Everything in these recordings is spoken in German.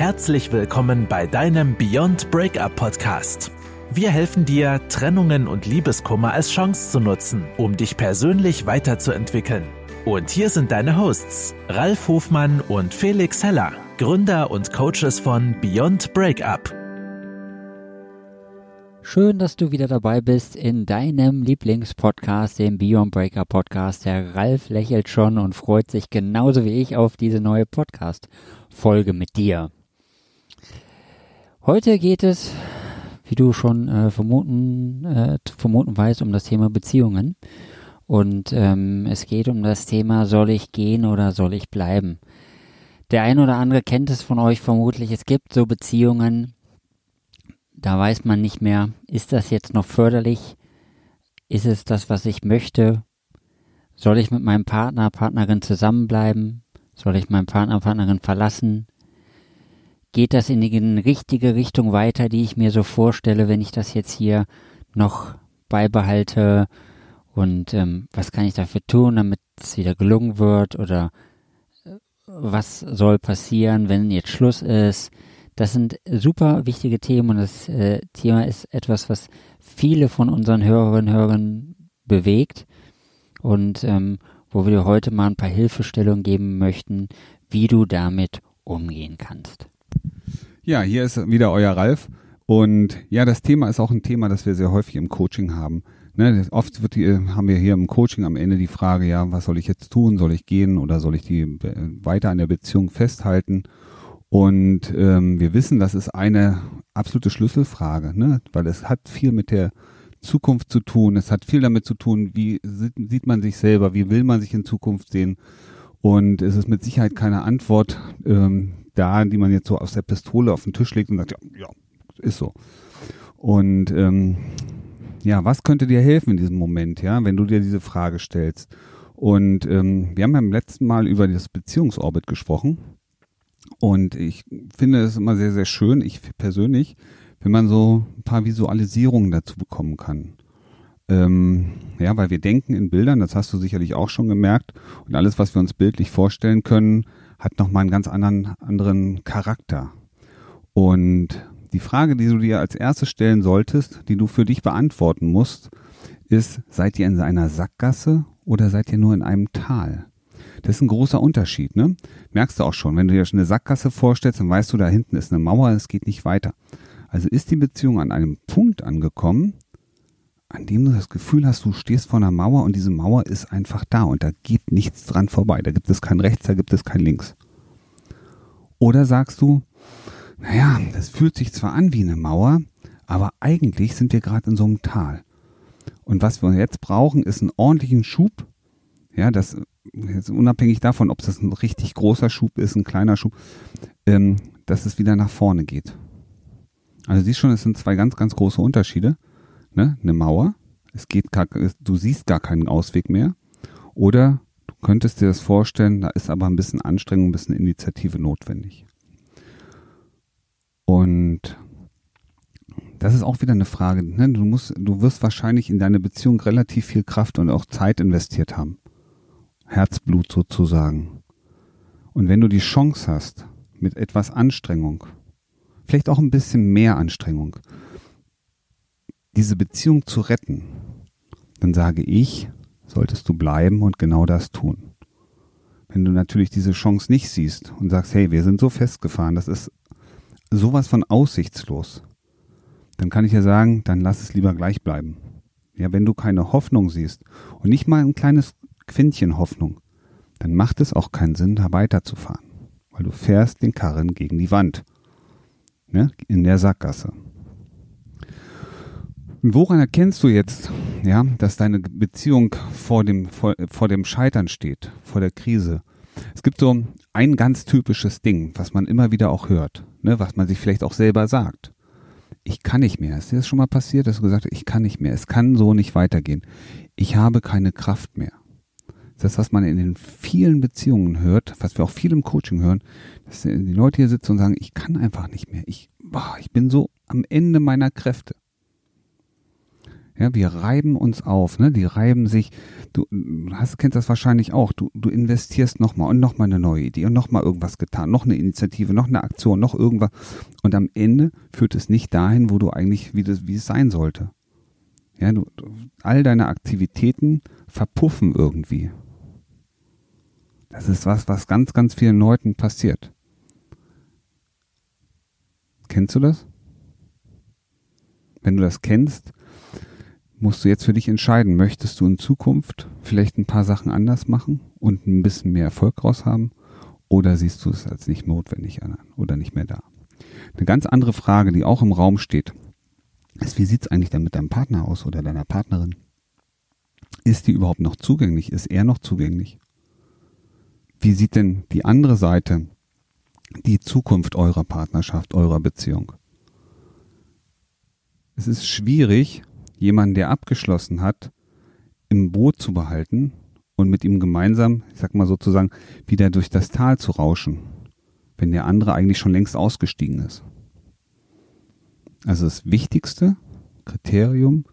Herzlich willkommen bei deinem Beyond Breakup Podcast. Wir helfen dir, Trennungen und Liebeskummer als Chance zu nutzen, um dich persönlich weiterzuentwickeln. Und hier sind deine Hosts, Ralf Hofmann und Felix Heller, Gründer und Coaches von Beyond Breakup. Schön, dass du wieder dabei bist in deinem Lieblingspodcast, dem Beyond Breaker Podcast. Der Ralf lächelt schon und freut sich genauso wie ich auf diese neue Podcast-Folge mit dir. Heute geht es, wie du schon äh, vermuten, äh, vermuten weißt, um das Thema Beziehungen. Und ähm, es geht um das Thema, soll ich gehen oder soll ich bleiben? Der ein oder andere kennt es von euch vermutlich. Es gibt so Beziehungen, da weiß man nicht mehr, ist das jetzt noch förderlich? Ist es das, was ich möchte? Soll ich mit meinem Partner, Partnerin zusammenbleiben? Soll ich meinen Partner, Partnerin verlassen? Geht das in die richtige Richtung weiter, die ich mir so vorstelle, wenn ich das jetzt hier noch beibehalte? Und ähm, was kann ich dafür tun, damit es wieder gelungen wird? Oder äh, was soll passieren, wenn jetzt Schluss ist? Das sind super wichtige Themen und das äh, Thema ist etwas, was viele von unseren Hörerinnen und Hörern bewegt und ähm, wo wir dir heute mal ein paar Hilfestellungen geben möchten, wie du damit umgehen kannst. Ja, hier ist wieder euer Ralf. Und ja, das Thema ist auch ein Thema, das wir sehr häufig im Coaching haben. Ne, oft wird haben wir hier im Coaching am Ende die Frage, ja, was soll ich jetzt tun? Soll ich gehen oder soll ich die äh, weiter an der Beziehung festhalten? Und ähm, wir wissen, das ist eine absolute Schlüsselfrage, ne? weil es hat viel mit der Zukunft zu tun. Es hat viel damit zu tun, wie sieht man sich selber, wie will man sich in Zukunft sehen. Und es ist mit Sicherheit keine Antwort ähm, da, die man jetzt so aus der Pistole auf den Tisch legt und sagt, ja, ja ist so. Und ähm, ja, was könnte dir helfen in diesem Moment, ja, wenn du dir diese Frage stellst? Und ähm, wir haben beim letzten Mal über das Beziehungsorbit gesprochen. Und ich finde es immer sehr, sehr schön, ich persönlich, wenn man so ein paar Visualisierungen dazu bekommen kann. Ähm, ja, weil wir denken in Bildern, das hast du sicherlich auch schon gemerkt. Und alles, was wir uns bildlich vorstellen können, hat nochmal einen ganz anderen, anderen Charakter. Und die Frage, die du dir als erstes stellen solltest, die du für dich beantworten musst, ist, seid ihr in einer Sackgasse oder seid ihr nur in einem Tal? Das ist ein großer Unterschied, ne? Merkst du auch schon, wenn du dir schon eine Sackgasse vorstellst, dann weißt du, da hinten ist eine Mauer, es geht nicht weiter. Also ist die Beziehung an einem Punkt angekommen, an dem du das Gefühl hast, du stehst vor einer Mauer und diese Mauer ist einfach da und da geht nichts dran vorbei. Da gibt es kein Rechts, da gibt es kein Links. Oder sagst du, naja, das fühlt sich zwar an wie eine Mauer, aber eigentlich sind wir gerade in so einem Tal. Und was wir jetzt brauchen, ist einen ordentlichen Schub. Ja, das jetzt unabhängig davon, ob das ein richtig großer Schub ist, ein kleiner Schub, ähm, dass es wieder nach vorne geht. Also siehst schon, es sind zwei ganz, ganz große Unterschiede. Ne? Eine Mauer, es geht gar, du siehst gar keinen Ausweg mehr. Oder du könntest dir das vorstellen, da ist aber ein bisschen Anstrengung, ein bisschen Initiative notwendig. Und das ist auch wieder eine Frage. Ne? Du musst, du wirst wahrscheinlich in deine Beziehung relativ viel Kraft und auch Zeit investiert haben. Herzblut sozusagen. Und wenn du die Chance hast, mit etwas Anstrengung, vielleicht auch ein bisschen mehr Anstrengung, diese Beziehung zu retten, dann sage ich, solltest du bleiben und genau das tun. Wenn du natürlich diese Chance nicht siehst und sagst, hey, wir sind so festgefahren, das ist sowas von aussichtslos, dann kann ich ja sagen, dann lass es lieber gleich bleiben. Ja, wenn du keine Hoffnung siehst und nicht mal ein kleines Quintchen Hoffnung, dann macht es auch keinen Sinn, da weiterzufahren, weil du fährst den Karren gegen die Wand, ne, in der Sackgasse. Woran erkennst du jetzt, ja, dass deine Beziehung vor dem, vor, vor dem Scheitern steht, vor der Krise? Es gibt so ein ganz typisches Ding, was man immer wieder auch hört, ne, was man sich vielleicht auch selber sagt. Ich kann nicht mehr. Ist dir das schon mal passiert, dass du gesagt hast, ich kann nicht mehr. Es kann so nicht weitergehen. Ich habe keine Kraft mehr das, was man in den vielen Beziehungen hört, was wir auch viel im Coaching hören, dass die Leute hier sitzen und sagen, ich kann einfach nicht mehr. Ich, boah, ich bin so am Ende meiner Kräfte. Ja, wir reiben uns auf, ne? Die reiben sich. Du hast, kennst das wahrscheinlich auch. Du, du investierst nochmal und nochmal eine neue Idee und nochmal irgendwas getan, noch eine Initiative, noch eine Aktion, noch irgendwas. Und am Ende führt es nicht dahin, wo du eigentlich, wie, das, wie es sein sollte. Ja, du, all deine Aktivitäten verpuffen irgendwie. Das ist was, was ganz, ganz vielen Leuten passiert. Kennst du das? Wenn du das kennst, musst du jetzt für dich entscheiden, möchtest du in Zukunft vielleicht ein paar Sachen anders machen und ein bisschen mehr Erfolg raus haben oder siehst du es als nicht notwendig an oder nicht mehr da? Eine ganz andere Frage, die auch im Raum steht, ist, wie sieht es eigentlich dann mit deinem Partner aus oder deiner Partnerin? Ist die überhaupt noch zugänglich? Ist er noch zugänglich? Wie sieht denn die andere Seite die Zukunft eurer Partnerschaft, eurer Beziehung? Es ist schwierig, jemanden, der abgeschlossen hat, im Boot zu behalten und mit ihm gemeinsam, ich sag mal sozusagen, wieder durch das Tal zu rauschen, wenn der andere eigentlich schon längst ausgestiegen ist. Also das wichtigste Kriterium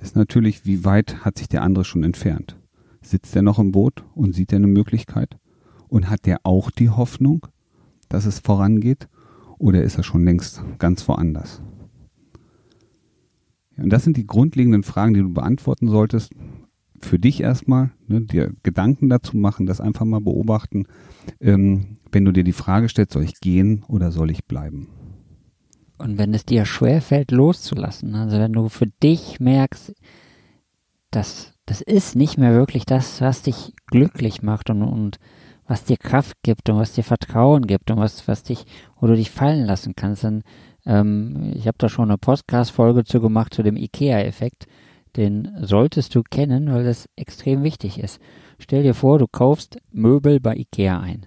ist natürlich, wie weit hat sich der andere schon entfernt? Sitzt er noch im Boot und sieht er eine Möglichkeit? Und hat der auch die Hoffnung, dass es vorangeht? Oder ist er schon längst ganz woanders? Und das sind die grundlegenden Fragen, die du beantworten solltest. Für dich erstmal, ne, dir Gedanken dazu machen, das einfach mal beobachten. Ähm, wenn du dir die Frage stellst, soll ich gehen oder soll ich bleiben? Und wenn es dir schwerfällt, loszulassen, also wenn du für dich merkst, dass das ist nicht mehr wirklich das, was dich glücklich macht und, und was dir Kraft gibt und was dir Vertrauen gibt und was, was dich, wo du dich fallen lassen kannst, dann ähm, ich habe da schon eine Podcast-Folge zu gemacht zu dem IKEA-Effekt. Den solltest du kennen, weil das extrem wichtig ist. Stell dir vor, du kaufst Möbel bei IKEA ein.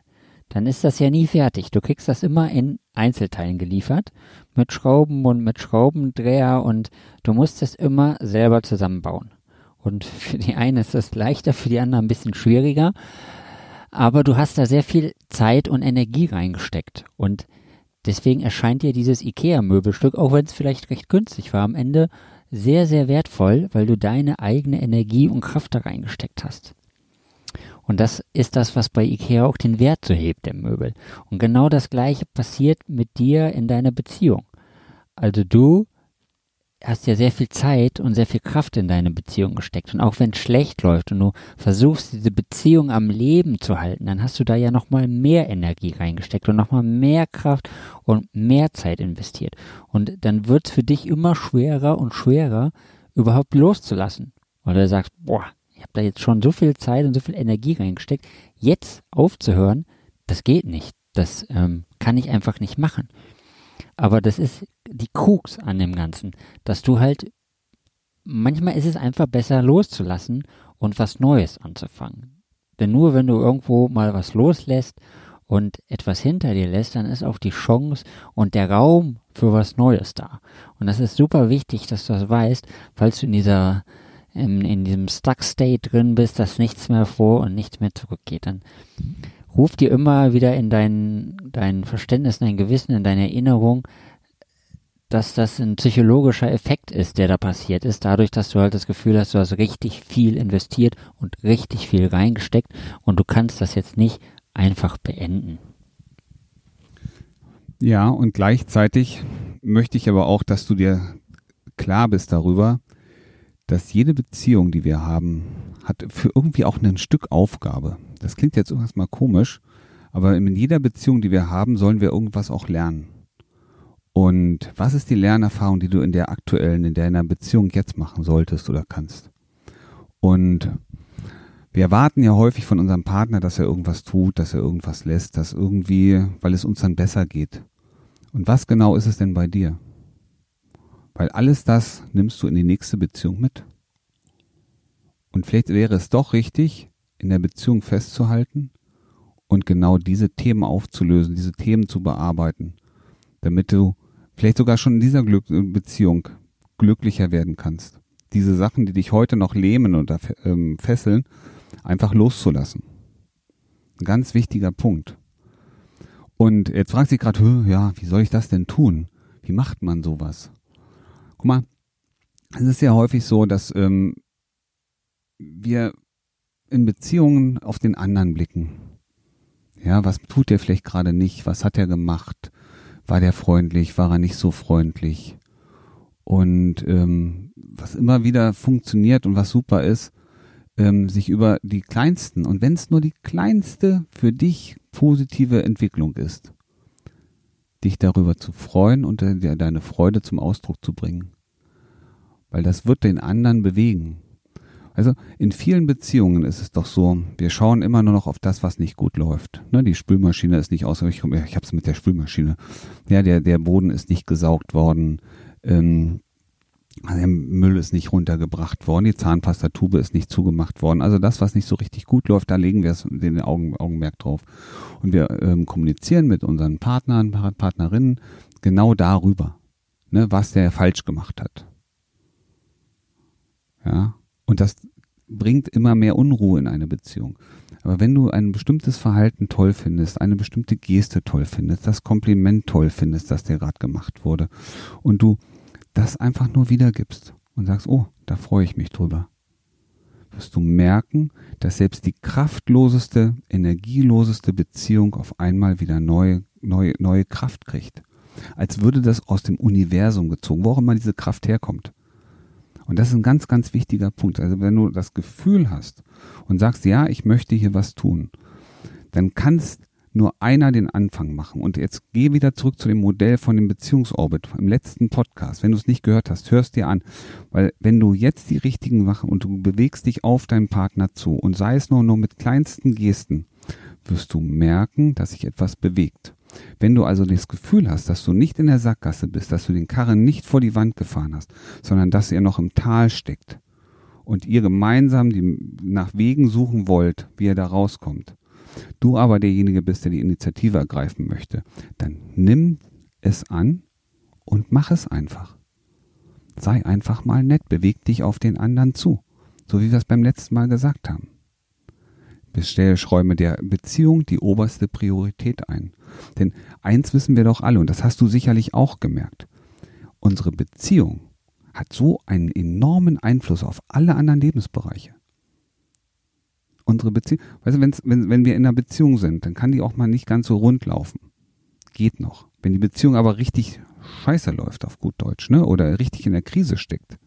Dann ist das ja nie fertig. Du kriegst das immer in Einzelteilen geliefert. Mit Schrauben und mit Schraubendreher und du musst es immer selber zusammenbauen. Und für die einen ist das leichter, für die anderen ein bisschen schwieriger. Aber du hast da sehr viel Zeit und Energie reingesteckt. Und Deswegen erscheint dir dieses IKEA-Möbelstück, auch wenn es vielleicht recht günstig war, am Ende sehr, sehr wertvoll, weil du deine eigene Energie und Kraft da reingesteckt hast. Und das ist das, was bei IKEA auch den Wert so hebt, der Möbel. Und genau das Gleiche passiert mit dir in deiner Beziehung. Also du hast ja sehr viel Zeit und sehr viel Kraft in deine Beziehung gesteckt. Und auch wenn es schlecht läuft und du versuchst, diese Beziehung am Leben zu halten, dann hast du da ja nochmal mehr Energie reingesteckt und nochmal mehr Kraft und mehr Zeit investiert. Und dann wird es für dich immer schwerer und schwerer, überhaupt loszulassen. Weil du sagst, boah, ich habe da jetzt schon so viel Zeit und so viel Energie reingesteckt, jetzt aufzuhören, das geht nicht. Das ähm, kann ich einfach nicht machen. Aber das ist die Krux an dem Ganzen, dass du halt, manchmal ist es einfach besser loszulassen und was Neues anzufangen. Denn nur wenn du irgendwo mal was loslässt und etwas hinter dir lässt, dann ist auch die Chance und der Raum für was Neues da. Und das ist super wichtig, dass du das weißt, falls du in dieser in, in diesem Stuck State drin bist, dass nichts mehr vor und nichts mehr zurückgeht. Dann ruf dir immer wieder in dein, dein Verständnis, in dein Gewissen, in deine Erinnerung, dass das ein psychologischer Effekt ist, der da passiert ist, dadurch, dass du halt das Gefühl hast, du hast richtig viel investiert und richtig viel reingesteckt und du kannst das jetzt nicht einfach beenden. Ja, und gleichzeitig möchte ich aber auch, dass du dir klar bist darüber, dass jede Beziehung, die wir haben, hat für irgendwie auch ein Stück Aufgabe. Das klingt jetzt irgendwas mal komisch, aber in jeder Beziehung, die wir haben, sollen wir irgendwas auch lernen. Und was ist die Lernerfahrung, die du in der aktuellen, in deiner Beziehung jetzt machen solltest oder kannst? Und wir erwarten ja häufig von unserem Partner, dass er irgendwas tut, dass er irgendwas lässt, dass irgendwie, weil es uns dann besser geht. Und was genau ist es denn bei dir? Weil alles das nimmst du in die nächste Beziehung mit. Und vielleicht wäre es doch richtig, in der Beziehung festzuhalten und genau diese Themen aufzulösen, diese Themen zu bearbeiten, damit du vielleicht sogar schon in dieser Glück Beziehung glücklicher werden kannst. Diese Sachen, die dich heute noch lähmen oder ähm, fesseln, einfach loszulassen. Ein ganz wichtiger Punkt. Und jetzt fragt sich gerade, ja, wie soll ich das denn tun? Wie macht man sowas? Guck mal, es ist ja häufig so, dass ähm, wir in Beziehungen auf den anderen blicken. Ja, was tut der vielleicht gerade nicht? Was hat er gemacht? War der freundlich? War er nicht so freundlich? Und ähm, was immer wieder funktioniert und was super ist, ähm, sich über die kleinsten und wenn es nur die kleinste für dich positive Entwicklung ist, dich darüber zu freuen und deine Freude zum Ausdruck zu bringen. Weil das wird den anderen bewegen. Also in vielen Beziehungen ist es doch so, wir schauen immer nur noch auf das, was nicht gut läuft. Ne, die Spülmaschine ist nicht aus, ich, ich habe es mit der Spülmaschine. Ja, der, der Boden ist nicht gesaugt worden. Ähm, der Müll ist nicht runtergebracht worden, die Zahnpastatube ist nicht zugemacht worden. Also das, was nicht so richtig gut läuft, da legen wir den Augen, Augenmerk drauf. Und wir ähm, kommunizieren mit unseren Partnern, Partnerinnen genau darüber, ne, was der falsch gemacht hat. Ja, und das bringt immer mehr Unruhe in eine Beziehung. Aber wenn du ein bestimmtes Verhalten toll findest, eine bestimmte Geste toll findest, das Kompliment toll findest, das dir gerade gemacht wurde, und du das einfach nur wiedergibst und sagst, oh, da freue ich mich drüber, wirst du merken, dass selbst die kraftloseste, energieloseste Beziehung auf einmal wieder neue, neue, neue Kraft kriegt. Als würde das aus dem Universum gezogen, wo auch immer diese Kraft herkommt. Und das ist ein ganz, ganz wichtiger Punkt. Also wenn du das Gefühl hast und sagst, ja, ich möchte hier was tun, dann kannst nur einer den Anfang machen. Und jetzt geh wieder zurück zu dem Modell von dem Beziehungsorbit im letzten Podcast. Wenn du es nicht gehört hast, hörst dir an. Weil wenn du jetzt die richtigen Sachen und du bewegst dich auf deinen Partner zu und sei es nur, nur mit kleinsten Gesten, wirst du merken, dass sich etwas bewegt. Wenn du also das Gefühl hast, dass du nicht in der Sackgasse bist, dass du den Karren nicht vor die Wand gefahren hast, sondern dass ihr noch im Tal steckt und ihr gemeinsam die, nach Wegen suchen wollt, wie ihr da rauskommt, du aber derjenige bist, der die Initiative ergreifen möchte, dann nimm es an und mach es einfach. Sei einfach mal nett, beweg dich auf den anderen zu, so wie wir es beim letzten Mal gesagt haben. Bestellschräume der Beziehung die oberste Priorität ein. Denn eins wissen wir doch alle, und das hast du sicherlich auch gemerkt, unsere Beziehung hat so einen enormen Einfluss auf alle anderen Lebensbereiche. Unsere Beziehung, weißt du, wenn, wenn wir in einer Beziehung sind, dann kann die auch mal nicht ganz so rund laufen. Geht noch. Wenn die Beziehung aber richtig scheiße läuft, auf gut Deutsch, ne, oder richtig in der Krise steckt,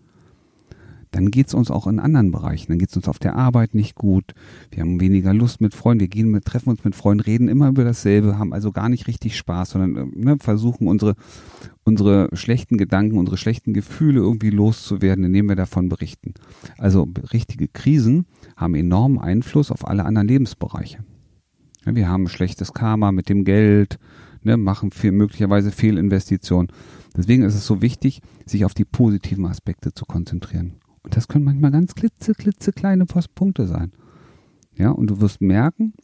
dann geht es uns auch in anderen Bereichen. Dann geht es uns auf der Arbeit nicht gut. Wir haben weniger Lust mit Freunden. Wir gehen mit, treffen uns mit Freunden, reden immer über dasselbe, haben also gar nicht richtig Spaß, sondern äh, ne, versuchen unsere, unsere schlechten Gedanken, unsere schlechten Gefühle irgendwie loszuwerden, indem wir davon berichten. Also richtige Krisen haben enormen Einfluss auf alle anderen Lebensbereiche. Ja, wir haben schlechtes Karma mit dem Geld, ne, machen viel, möglicherweise Fehlinvestitionen. Deswegen ist es so wichtig, sich auf die positiven Aspekte zu konzentrieren. Und das können manchmal ganz klitze, klitze kleine Punkte sein. Ja, und du wirst merken,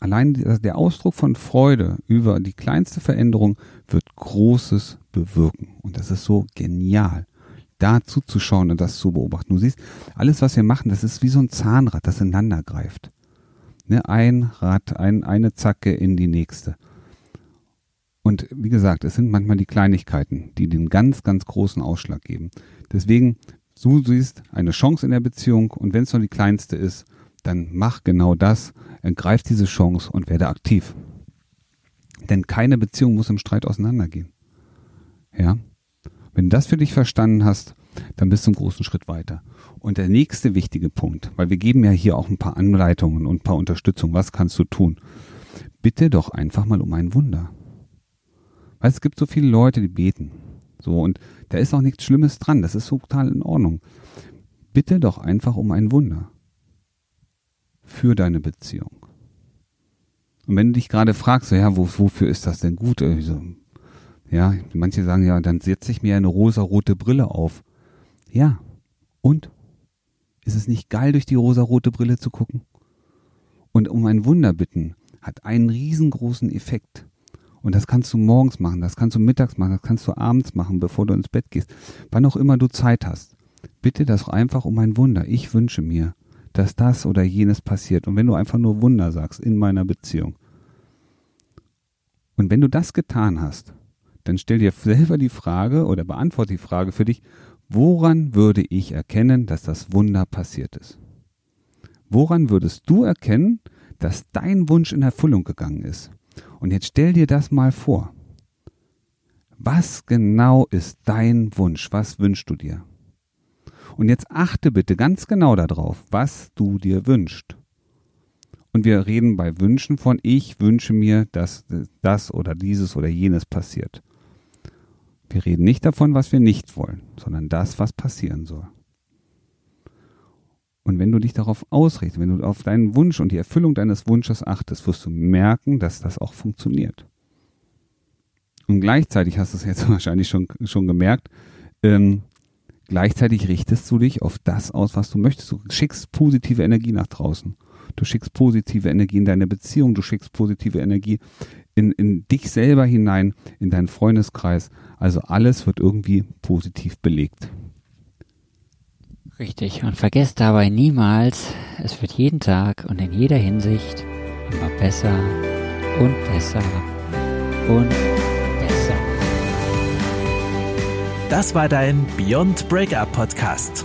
allein der Ausdruck von Freude über die kleinste Veränderung wird Großes bewirken. Und das ist so genial, da zuzuschauen und das zu beobachten. Du siehst, alles, was wir machen, das ist wie so ein Zahnrad, das ineinander greift. Ne, ein Rad, ein, eine Zacke in die nächste. Und wie gesagt, es sind manchmal die Kleinigkeiten, die den ganz, ganz großen Ausschlag geben. Deswegen Du siehst eine Chance in der Beziehung und wenn es nur die kleinste ist, dann mach genau das, ergreif diese Chance und werde aktiv. Denn keine Beziehung muss im Streit auseinandergehen. Ja? Wenn du das für dich verstanden hast, dann bist du einen großen Schritt weiter. Und der nächste wichtige Punkt, weil wir geben ja hier auch ein paar Anleitungen und ein paar Unterstützung, was kannst du tun? Bitte doch einfach mal um ein Wunder. Weil es gibt so viele Leute, die beten. So, und da ist auch nichts Schlimmes dran. Das ist total in Ordnung. Bitte doch einfach um ein Wunder. Für deine Beziehung. Und wenn du dich gerade fragst, so, ja, wo, wofür ist das denn gut? Also, ja, manche sagen ja, dann setze ich mir eine rosa-rote Brille auf. Ja. Und? Ist es nicht geil, durch die rosa-rote Brille zu gucken? Und um ein Wunder bitten hat einen riesengroßen Effekt. Und das kannst du morgens machen, das kannst du mittags machen, das kannst du abends machen, bevor du ins Bett gehst. Wann auch immer du Zeit hast. Bitte das einfach um ein Wunder. Ich wünsche mir, dass das oder jenes passiert. Und wenn du einfach nur Wunder sagst in meiner Beziehung. Und wenn du das getan hast, dann stell dir selber die Frage oder beantworte die Frage für dich, woran würde ich erkennen, dass das Wunder passiert ist? Woran würdest du erkennen, dass dein Wunsch in Erfüllung gegangen ist? Und jetzt stell dir das mal vor. Was genau ist dein Wunsch? Was wünschst du dir? Und jetzt achte bitte ganz genau darauf, was du dir wünschst. Und wir reden bei Wünschen von ich wünsche mir, dass das oder dieses oder jenes passiert. Wir reden nicht davon, was wir nicht wollen, sondern das, was passieren soll. Und wenn du dich darauf ausrichtest, wenn du auf deinen Wunsch und die Erfüllung deines Wunsches achtest, wirst du merken, dass das auch funktioniert. Und gleichzeitig hast du es jetzt wahrscheinlich schon, schon gemerkt, ähm, gleichzeitig richtest du dich auf das aus, was du möchtest. Du schickst positive Energie nach draußen. Du schickst positive Energie in deine Beziehung, du schickst positive Energie in, in dich selber hinein, in deinen Freundeskreis. Also alles wird irgendwie positiv belegt. Richtig. Und vergesst dabei niemals, es wird jeden Tag und in jeder Hinsicht immer besser und besser und besser. Das war dein Beyond Breakup Podcast.